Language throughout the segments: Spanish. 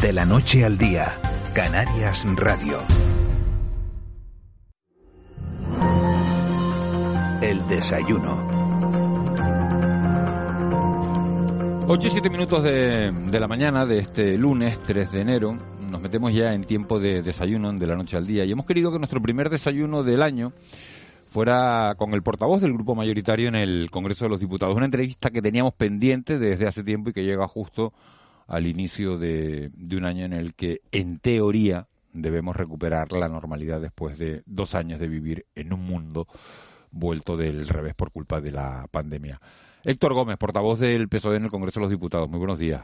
De la noche al día, Canarias Radio. El desayuno. 8 y 7 minutos de, de la mañana de este lunes 3 de enero. Nos metemos ya en tiempo de desayuno de la noche al día y hemos querido que nuestro primer desayuno del año fuera con el portavoz del grupo mayoritario en el Congreso de los Diputados. Una entrevista que teníamos pendiente desde hace tiempo y que llega justo al inicio de, de un año en el que, en teoría, debemos recuperar la normalidad después de dos años de vivir en un mundo vuelto del revés por culpa de la pandemia. Héctor Gómez, portavoz del PSOE en el Congreso de los Diputados. Muy buenos días.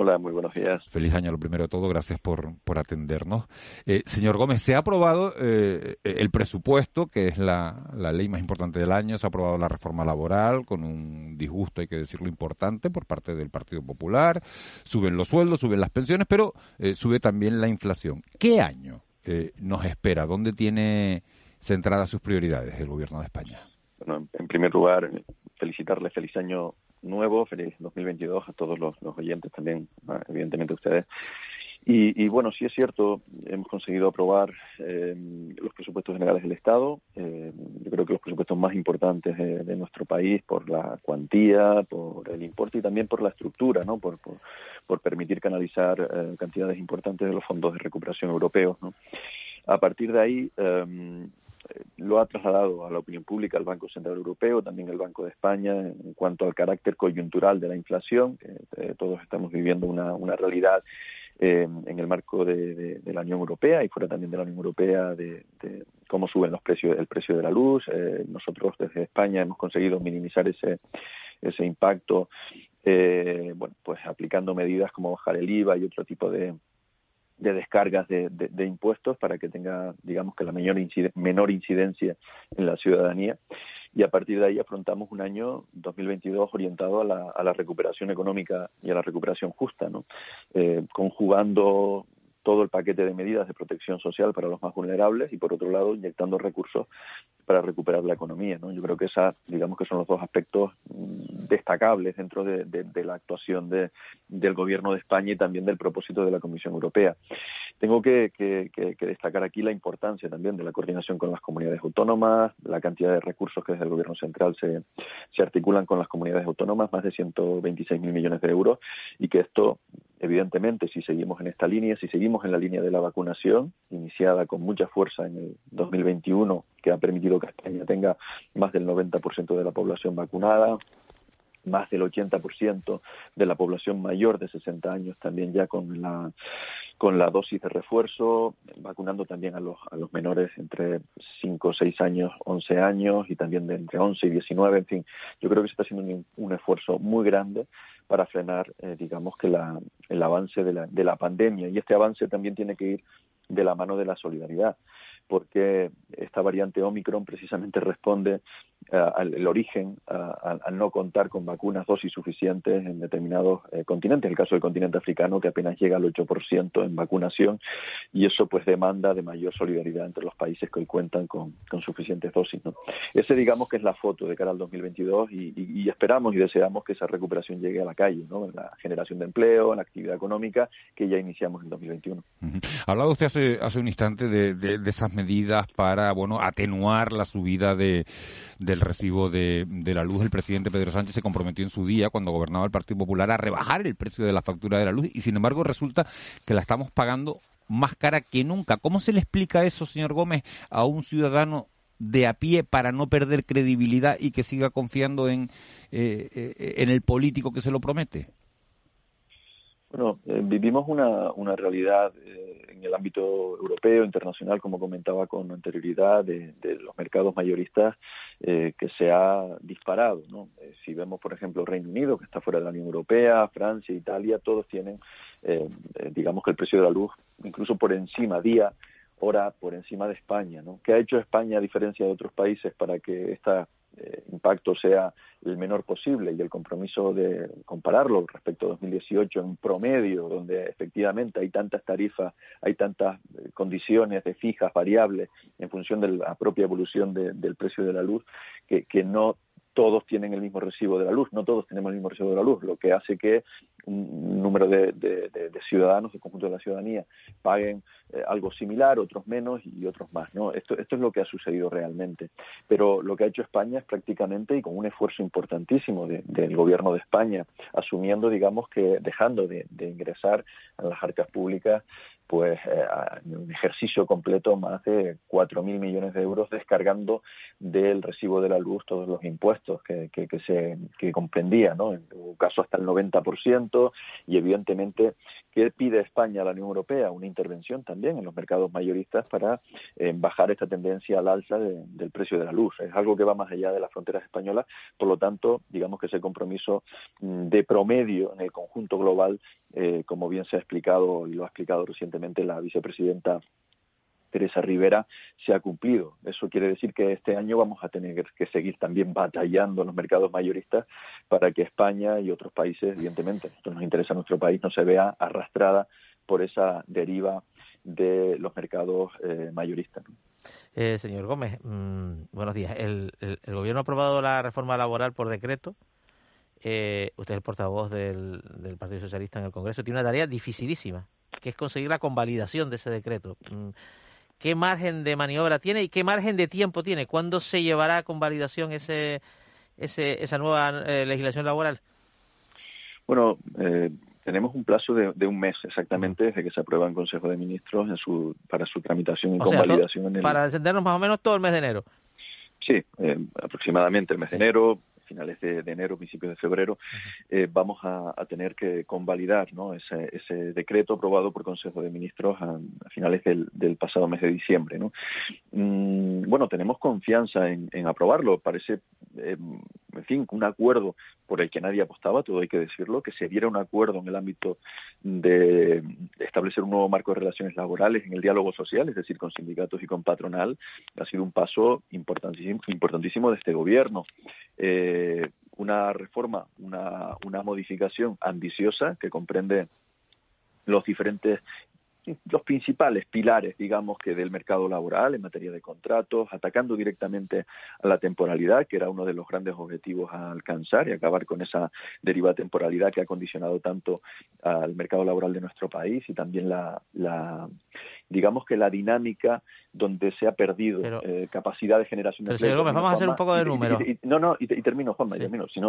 Hola, muy buenos días. Feliz año, lo primero de todo. Gracias por, por atendernos. Eh, señor Gómez, se ha aprobado eh, el presupuesto, que es la, la, ley más importante del año. Se ha aprobado la reforma laboral, con un disgusto, hay que decirlo, importante por parte del Partido Popular. Suben los sueldos, suben las pensiones, pero eh, sube también la inflación. ¿Qué año eh, nos espera? ¿Dónde tiene centradas sus prioridades el Gobierno de España? Bueno, en primer lugar, felicitarles feliz año nuevo, feliz 2022 a todos los, los oyentes también, evidentemente ustedes. Y, y, bueno, sí es cierto, hemos conseguido aprobar eh, los presupuestos generales del Estado. Eh, yo creo que los presupuestos más importantes de, nuestro país por la cuantía, por el importe y también por la estructura, ¿no? Por, por, por permitir canalizar eh, cantidades importantes de los fondos de recuperación europeos, ¿no? A partir de ahí, eh, lo ha trasladado a la opinión pública el Banco Central Europeo, también el Banco de España, en cuanto al carácter coyuntural de la inflación, que eh, todos estamos viviendo una, una realidad eh, en el marco de, la Unión Europea y fuera también de la Unión Europea de, de cómo suben los precios, el precio de la luz. Eh, nosotros desde España hemos conseguido minimizar ese ese impacto, eh, bueno, pues aplicando medidas como bajar el IVA y otro tipo de, de descargas de, de, impuestos para que tenga, digamos, que la menor, inciden menor incidencia en la ciudadanía. Y a partir de ahí afrontamos un año 2022 orientado a la, a la recuperación económica y a la recuperación justa, ¿no? Eh, conjugando todo el paquete de medidas de protección social para los más vulnerables y por otro lado inyectando recursos para recuperar la economía. ¿no? Yo creo que esa, digamos que son los dos aspectos destacables dentro de, la actuación de, del Gobierno de España y también del propósito de la Comisión Europea. Tengo que, destacar aquí la importancia también de la coordinación con las comunidades autónomas, la cantidad de recursos que desde el Gobierno central se, se articulan con las comunidades autónomas, más de 126 mil millones de euros, y que esto, evidentemente, si seguimos en esta línea, si seguimos en la línea de la vacunación, iniciada con mucha fuerza en el 2021, que ha permitido que España tenga más del 90% de la población vacunada, más del 80% de la población mayor de 60 años también ya con la con la dosis de refuerzo, vacunando también a los, a los menores entre 5, 6 años, 11 años y también de entre 11 y 19, en fin, yo creo que se está haciendo un, un esfuerzo muy grande para frenar, eh, digamos, que la, el avance de la, de la pandemia. Y este avance también tiene que ir de la mano de la solidaridad porque esta variante Omicron precisamente responde uh, al origen uh, al, no contar con vacunas dosis suficientes en determinados eh, continentes, el caso del continente africano que apenas llega al 8% en vacunación y eso pues demanda de mayor solidaridad entre los países que hoy cuentan con, con suficientes dosis. ¿no? Ese digamos que es la foto de cara al 2022 y, y, y, esperamos y deseamos que esa recuperación llegue a la calle, ¿no? en la generación de empleo, en la actividad económica que ya iniciamos en 2021. Uh. Hablaba usted hace, hace un instante de, de, de esas medidas para bueno atenuar la subida de, del recibo de, de, la luz. El presidente Pedro Sánchez se comprometió en su día, cuando gobernaba el Partido Popular, a rebajar el precio de la factura de la luz y sin embargo resulta que la estamos pagando más cara que nunca. ¿Cómo se le explica eso, señor Gómez, a un ciudadano de a pie para no perder credibilidad y que siga confiando en, eh, eh, en el político que se lo promete? Bueno, eh, vivimos una, una realidad eh, en el ámbito europeo, internacional, como comentaba con anterioridad, de, los mercados mayoristas eh, que se ha disparado. ¿no? si vemos, por ejemplo, Reino Unido, que está fuera de la Unión Europea, Francia, Italia, todos tienen, digamos que el precio de la luz incluso por encima, día, hora, por encima de España. ¿no? ¿Qué ha hecho España a diferencia de otros países para que esta eh, impacto sea el menor posible y el compromiso de compararlo respecto a 2018 en promedio, donde efectivamente hay tantas tarifas, hay tantas eh, condiciones de fijas, variables, en función de la propia evolución del precio de la luz, que, que no todos tienen el mismo recibo de la luz, no todos tenemos el mismo recibo de la luz, lo que hace que un número de, ciudadanos, del conjunto de la ciudadanía, paguen eh, algo similar, otros menos y otros más. ¿no? Esto, esto es lo que ha sucedido realmente. Pero lo que ha hecho España es prácticamente, y con un esfuerzo importantísimo del gobierno de España, asumiendo, digamos, que dejando de, ingresar a las arcas públicas pues eh, un ejercicio completo más de 4.000 millones de euros descargando del recibo de la luz todos los impuestos que, que, se que comprendía, ¿no? En un caso hasta el 90% y evidentemente ¿qué pide España a la Unión Europea? Una intervención también en los mercados mayoristas para eh, bajar esta tendencia al alza del precio de la luz. Es algo que va más allá de las fronteras españolas, por lo tanto, digamos que ese compromiso mm, de promedio en el conjunto global, eh, como bien se ha explicado y lo ha explicado recientemente la vicepresidenta Teresa Rivera se ha cumplido. Eso quiere decir que este año vamos a tener que seguir también batallando los mercados mayoristas para que España y otros países, evidentemente, esto nos interesa a nuestro país, no se vea arrastrada por esa deriva de los mercados eh, mayoristas. Eh, señor Gómez, mm, buenos días. El, Gobierno ha aprobado la reforma laboral por decreto. Eh, usted es el portavoz del Partido Socialista en el Congreso. Tiene una tarea dificilísima que es conseguir la convalidación de ese decreto. Mm, ¿Qué margen de maniobra tiene y qué margen de tiempo tiene? ¿Cuándo se llevará a convalidación ese, ese, esa nueva eh, legislación laboral? Bueno, eh, tenemos un plazo de, un mes exactamente desde que se aprueba en Consejo de Ministros en su, para su tramitación y convalidación. en el... Para encendernos más o menos todo el mes de enero. Sí, eh, aproximadamente el mes de enero, finales de, enero, principios de febrero, eh, vamos a, tener que convalidar ¿no? ese, ese, decreto aprobado por Consejo de Ministros a, finales del, pasado mes de diciembre. ¿no? Mm, bueno, tenemos confianza en, aprobarlo. Parece, eh, en fin, un acuerdo por el que nadie apostaba, todo hay que decirlo, que se diera un acuerdo en el ámbito de establecer un nuevo marco de relaciones laborales en el diálogo social, es decir, con sindicatos y con patronal, ha sido un paso importantísimo, de este gobierno. Eh, una reforma, una, una modificación ambiciosa que comprende los diferentes los principales pilares, digamos, que del mercado laboral en materia de contratos, atacando directamente a la temporalidad, que era uno de los grandes objetivos a alcanzar y acabar con esa deriva temporalidad que ha condicionado tanto al mercado laboral de nuestro país y también la, la digamos que la dinámica donde se ha perdido eh, capacidad de generación de Gómez, vamos a hacer un poco de número. no, no, y, termino, Juanma, y termino, si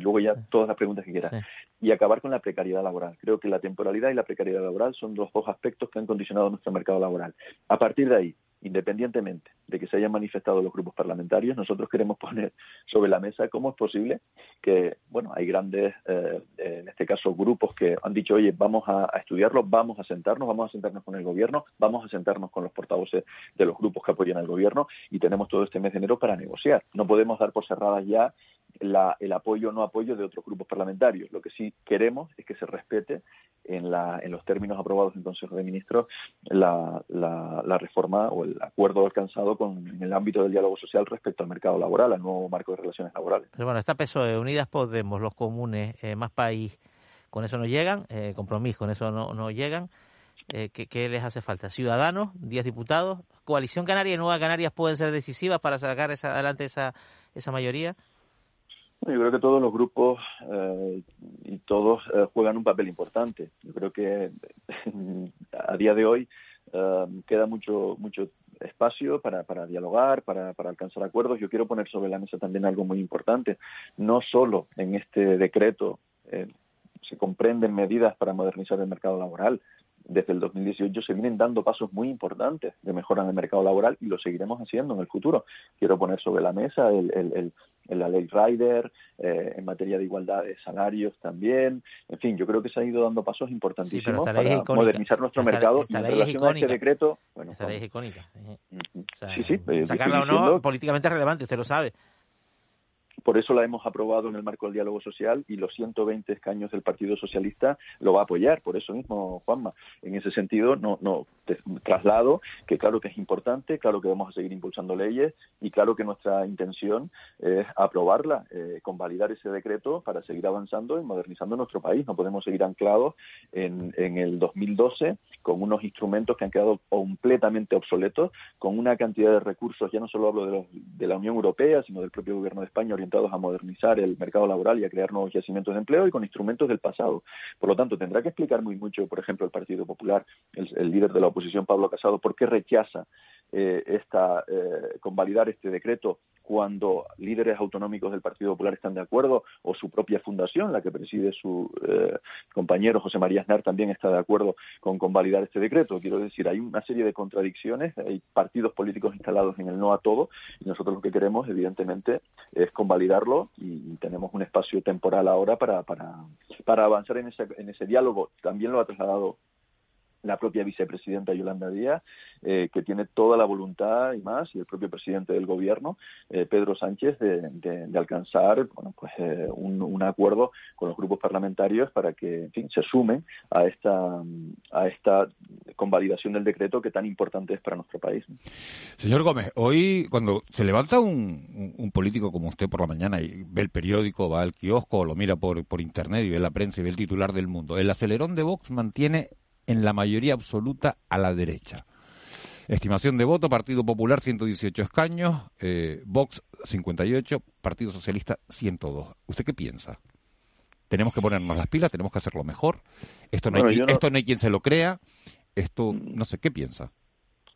luego ya todas las preguntas que quieras. Y acabar con la precariedad laboral. Creo que la temporalidad y la precariedad laboral son los dos aspectos que han condicionado nuestro mercado laboral. A partir de ahí, independientemente de que se hayan manifestado los grupos parlamentarios, nosotros queremos poner sobre la mesa cómo es posible que, bueno, hay grandes, eh, en este caso, grupos que han dicho, oye, vamos a, estudiarlo, vamos a sentarnos, vamos a sentarnos con el gobierno, vamos a sentarnos con los portavoces de los grupos que apoyan al gobierno y tenemos todo este mes de enero para negociar. No podemos dar por cerradas ya el apoyo o no apoyo de otros grupos parlamentarios. Lo que sí queremos es que se respete en, la, en los términos aprobados en Consejo de Ministros la, la, reforma o el acuerdo alcanzado con, en el ámbito del diálogo social respecto al mercado laboral, al nuevo marco de relaciones laborales. Pero bueno, está PSOE, Unidas Podemos, los comunes, eh, más país, con eso no llegan, eh, compromiso, con eso no, llegan. Eh, ¿qué, les hace falta? Ciudadanos, 10 diputados, Coalición Canaria y Nueva Canarias pueden ser decisivas para sacar esa, adelante esa, esa mayoría. Yo creo que todos los grupos eh, y todos eh, juegan un papel importante. Yo creo que a día de hoy eh, queda mucho mucho espacio para, para dialogar, para, para alcanzar acuerdos. Yo quiero poner sobre la mesa también algo muy importante. No solo en este decreto se comprenden medidas para modernizar el mercado laboral, desde el 2018 se vienen dando pasos muy importantes de mejora en el mercado laboral y lo seguiremos haciendo en el futuro. Quiero poner sobre la mesa el, en la ley Rider, eh, en materia de igualdad de salarios también. En fin, yo creo que se han ido dando pasos importantísimos para modernizar nuestro mercado y en relación a este decreto. Bueno, esta ley es icónica. sí, sí. Eh, sacarla o no, políticamente relevante, usted lo sabe. Por eso la hemos aprobado en el marco del diálogo social y los 120 escaños del Partido Socialista lo va a apoyar. Por eso mismo, Juanma, en ese sentido, no, no traslado que claro que es importante, claro que vamos a seguir impulsando leyes y claro que nuestra intención es aprobarla, eh, convalidar ese decreto para seguir avanzando y modernizando nuestro país. No podemos seguir anclados en, en el 2012 con unos instrumentos que han quedado completamente obsoletos, con una cantidad de recursos, ya no solo hablo de, los, de la Unión Europea, sino del propio Gobierno de España orientado a modernizar el mercado laboral y a crear nuevos yacimientos de empleo y con instrumentos del pasado. Por lo tanto, tendrá que explicar muy mucho, por ejemplo, el Partido Popular, el, líder de la oposición, Pablo Casado, por qué rechaza eh, esta, eh, convalidar este decreto cuando líderes autonómicos del Partido Popular están de acuerdo o su propia fundación, la que preside su eh, compañero José María Aznar, también está de acuerdo con convalidar este decreto. Quiero decir, hay una serie de contradicciones, hay partidos políticos instalados en el no a todo y nosotros lo que queremos, evidentemente, es y, tenemos un espacio temporal ahora para, para, para avanzar en ese, en ese diálogo. También lo ha trasladado la propia vicepresidenta Yolanda Díaz, eh, que tiene toda la voluntad y más, y el propio presidente del gobierno, eh, Pedro Sánchez, de, alcanzar bueno, pues, eh, un, acuerdo con los grupos parlamentarios para que en fin, se sumen a esta, a esta convalidación del decreto que tan importante es para nuestro país. Señor Gómez, hoy cuando se levanta un, un, político como usted por la mañana y ve el periódico, va al kiosco, lo mira por, por internet y ve la prensa y ve el titular del mundo, el acelerón de Vox mantiene en la mayoría absoluta a la derecha. Estimación de voto, Partido Popular 118 escaños, eh, Vox 58, Partido Socialista 102. ¿Usted qué piensa? Tenemos que ponernos las pilas, tenemos que hacerlo mejor. Esto no, hay, esto no hay quien se lo crea. Esto, no sé, ¿qué piensa?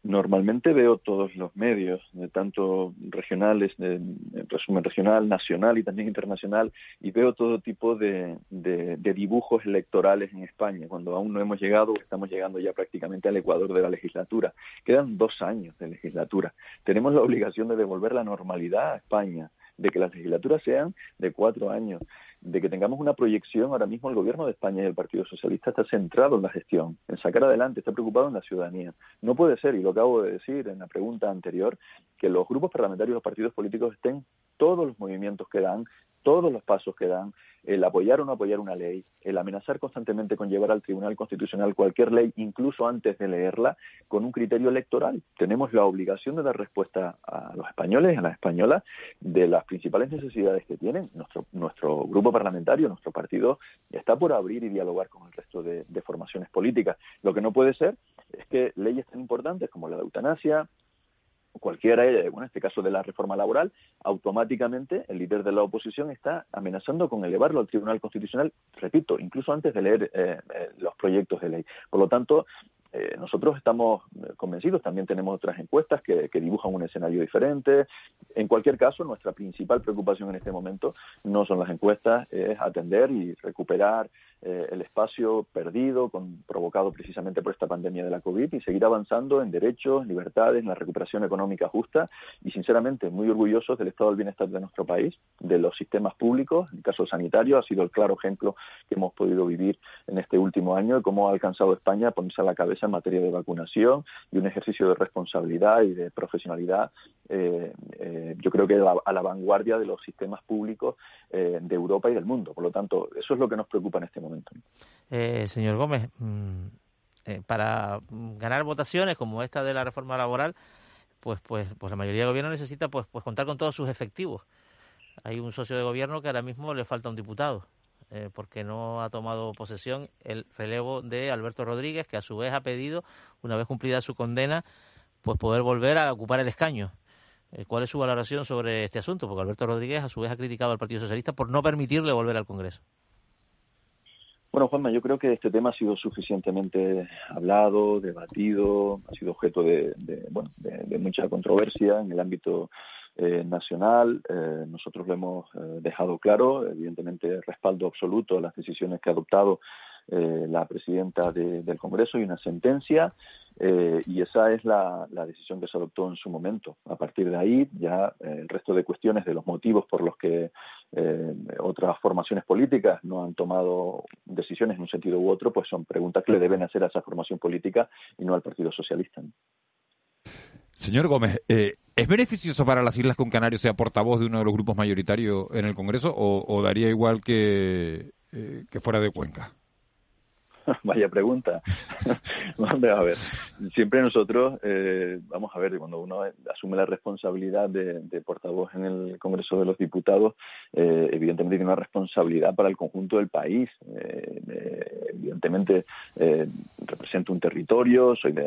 Normalmente veo todos los medios, de tanto regionales, de, resumen regional, nacional y también internacional, y veo todo tipo de, de, dibujos electorales en España, cuando aún no hemos llegado, estamos llegando ya prácticamente al ecuador de la legislatura. Quedan dos años de legislatura. Tenemos la obligación de devolver la normalidad a España, de que las legislaturas sean de cuatro años de que tengamos una proyección. Ahora mismo el gobierno de España y el Partido Socialista está centrado en la gestión, en sacar adelante, está preocupado en la ciudadanía. No puede ser, y lo acabo de decir en la pregunta anterior, que los grupos parlamentarios, los partidos políticos estén todos los movimientos que dan, todos los pasos que dan, el apoyar o no apoyar una ley, el amenazar constantemente con llevar al Tribunal Constitucional cualquier ley, incluso antes de leerla, con un criterio electoral. Tenemos la obligación de dar respuesta a los españoles, a las españolas, de las principales necesidades que tienen. Nuestro, nuestro grupo parlamentario, nuestro partido, está por abrir y dialogar con el resto de, de formaciones políticas. Lo que no puede ser es que leyes tan importantes como la de eutanasia, cualquiera, bueno, en este caso de la reforma laboral, automáticamente el líder de la oposición está amenazando con elevarlo al Tribunal Constitucional, repito, incluso antes de leer eh, eh, los proyectos de ley. Por lo tanto, eh, nosotros estamos convencidos, también tenemos otras encuestas que, dibujan un escenario diferente. En cualquier caso, nuestra principal preocupación en este momento no son las encuestas, es atender y recuperar eh, el espacio perdido, con, provocado precisamente por esta pandemia de la COVID, y seguir avanzando en derechos, libertades, en la recuperación económica justa, y sinceramente muy orgullosos del estado del bienestar de nuestro país, de los sistemas públicos, en el caso sanitario ha sido el claro ejemplo que hemos podido vivir en este último año y cómo ha alcanzado España a ponerse a la cabeza en materia de vacunación y un ejercicio de responsabilidad y de profesionalidad, eh, eh, yo creo que a la, vanguardia de los sistemas públicos de Europa y del mundo. Por lo tanto, eso es lo que nos preocupa en este momento. Eh, señor Gómez, mm, eh, para ganar votaciones como esta de la reforma laboral, pues, pues, pues la mayoría del gobierno necesita pues, pues contar con todos sus efectivos. Hay un socio de gobierno que ahora mismo le falta un diputado, eh, porque no ha tomado posesión el relevo de Alberto Rodríguez, que a su vez ha pedido, una vez cumplida su condena, pues poder volver a ocupar el escaño. ¿Cuál es su valoración sobre este asunto? Porque Alberto Rodríguez a su vez ha criticado al Partido Socialista por no permitirle volver al Congreso. Bueno, Juanma, yo creo que este tema ha sido suficientemente hablado, debatido, ha sido objeto de, bueno, de, mucha controversia en el ámbito eh, nacional. Eh, nosotros lo hemos eh, dejado claro, evidentemente respaldo absoluto a las decisiones que ha adoptado eh, la presidenta del Congreso y una sentencia eh, y esa es la, decisión que se adoptó en su momento. A partir de ahí, ya eh, el resto de cuestiones de los motivos por los que eh, otras formaciones políticas no han tomado decisiones en un sentido u otro, pues son preguntas que le deben hacer a esa formación política y no al Partido Socialista. Señor Gómez, ¿es beneficioso para las Islas que un canario sea portavoz de uno de los grupos mayoritarios en el Congreso o, daría igual que, que fuera de Cuenca? Vaya pregunta. a ver, siempre nosotros, eh, vamos a ver, cuando uno asume la responsabilidad de, portavoz en el Congreso de los Diputados, eh, evidentemente tiene una responsabilidad para el conjunto del país. Eh, evidentemente represento un territorio, soy de,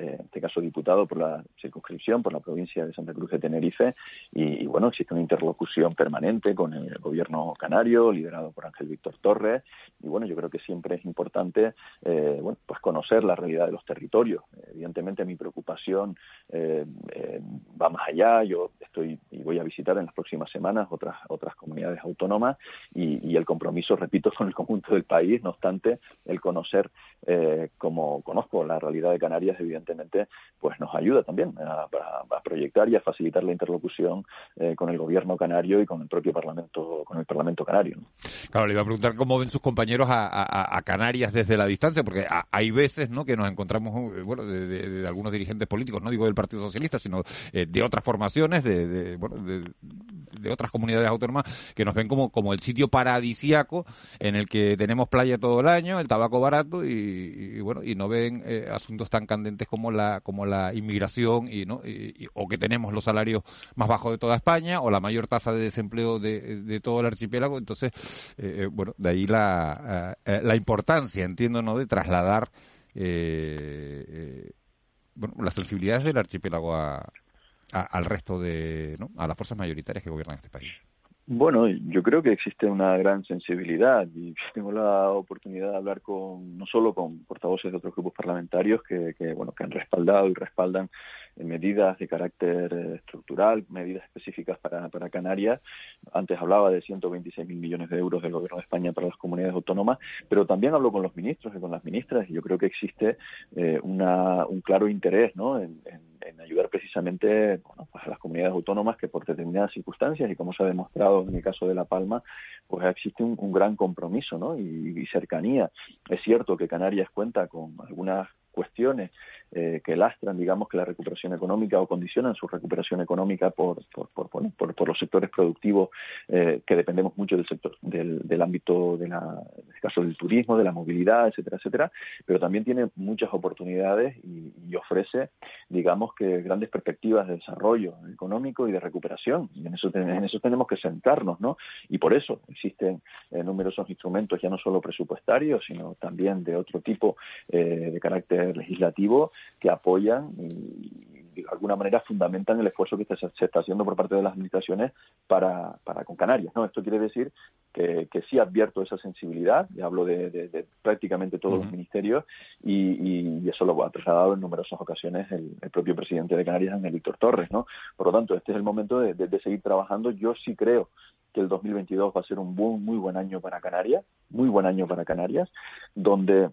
en este caso diputado por la circunscripción, por la provincia de Santa Cruz de Tenerife, y, y bueno, existe una interlocución permanente con el gobierno canario, liderado por Ángel Víctor Torres, y bueno, yo creo que siempre es importante importante eh, bueno, pues conocer la realidad de los territorios. Evidentemente mi preocupación eh, eh, va más allá. Yo estoy y voy a visitar en las próximas semanas otras otras comunidades autónomas y, el compromiso, repito, con el conjunto del país. No obstante, el conocer como conozco la realidad de Canarias, evidentemente, pues nos ayuda también a, proyectar y a facilitar la interlocución con el gobierno canario y con el propio parlamento con el parlamento canario. Claro, le iba a preguntar cómo ven sus compañeros a Canarias desde la distancia, porque hay veces ¿no? que nos encontramos, eh, bueno, de, algunos dirigentes políticos, no digo del Partido Socialista, sino eh, de otras formaciones, de, bueno, de, otras comunidades autónomas, que nos ven como, como el sitio paradisiaco en el que tenemos playa todo el año, el tabaco barato y, bueno, y no ven eh, asuntos tan candentes como la, como la inmigración y, ¿no? o que tenemos los salarios más bajos de toda España o la mayor tasa de desempleo de, todo el archipiélago. Entonces, bueno, de ahí la, la importancia entiendo, ¿no?, de trasladar eh, eh, bueno, las sensibilidades del archipiélago a, al resto de, a las fuerzas mayoritarias que gobiernan este país. Bueno, yo creo que existe una gran sensibilidad y tengo la oportunidad de hablar con no solo con portavoces de otros grupos parlamentarios que, que bueno que han respaldado y respaldan medidas de carácter eh, estructural, medidas específicas para, Canarias. Antes hablaba de 126.000 millones de euros del Gobierno de España para las comunidades autónomas, pero también hablo con los ministros y con las ministras y yo creo que existe eh, una, un claro interés ¿no? en, ayudar precisamente bueno, pues a las comunidades autónomas que por determinadas circunstancias y como se ha demostrado en el caso de La Palma, pues existe un, gran compromiso ¿no? y cercanía. Es cierto que Canarias cuenta con algunas cuestiones eh, que lastran, digamos, que la recuperación económica o condicionan su recuperación económica por, por, por, por, los sectores productivos eh, que dependemos mucho del sector, del, del ámbito, de la, en este caso del turismo, de la movilidad, etcétera, etcétera, pero también tiene muchas oportunidades y, ofrece, digamos, que grandes perspectivas de desarrollo económico y de recuperación. Y en eso, en eso tenemos que sentarnos, ¿no? Y por eso existen eh, numerosos instrumentos, ya no solo presupuestarios, sino también de otro tipo de carácter legislativo que apoyan y, de alguna manera fundamentan el esfuerzo que se, está haciendo por parte de las administraciones para, para con Canarias. ¿no? Esto quiere decir que, que sí advierto esa sensibilidad, y hablo de, prácticamente todos los ministerios, y, eso lo ha trasladado en numerosas ocasiones el, propio presidente de Canarias, Ángel Víctor Torres. ¿no? Por lo tanto, este es el momento de, seguir trabajando. Yo sí creo que el 2022 va a ser un muy buen año para Canarias, muy buen año para Canarias, donde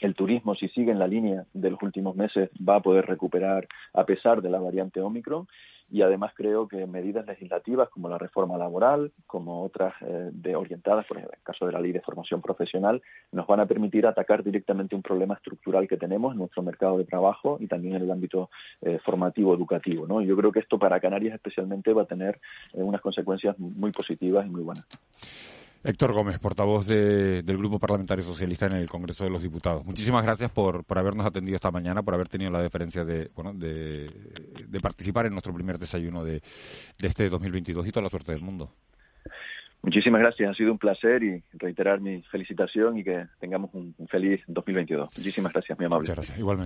el turismo, si sigue en la línea de los últimos meses, va a poder recuperar a pesar de la variante Omicron. Y además creo que medidas legislativas como la reforma laboral, como otras eh, de orientadas, por ejemplo, en el caso de la ley de formación profesional, nos van a permitir atacar directamente un problema estructural que tenemos en nuestro mercado de trabajo y también en el ámbito eh, formativo educativo. ¿no? Yo creo que esto para Canarias especialmente va a tener eh, unas consecuencias muy positivas y muy buenas. Héctor Gómez, portavoz del Grupo Parlamentario Socialista en el Congreso de los Diputados. Muchísimas gracias por, por habernos atendido esta mañana, por haber tenido la deferencia de, bueno, de, participar en nuestro primer desayuno de, de este 2022 y toda la suerte del mundo. Muchísimas gracias, ha sido un placer y reiterar mi felicitación y que tengamos un, feliz 2022. Muchísimas gracias, mi amable. Muchas gracias, igualmente.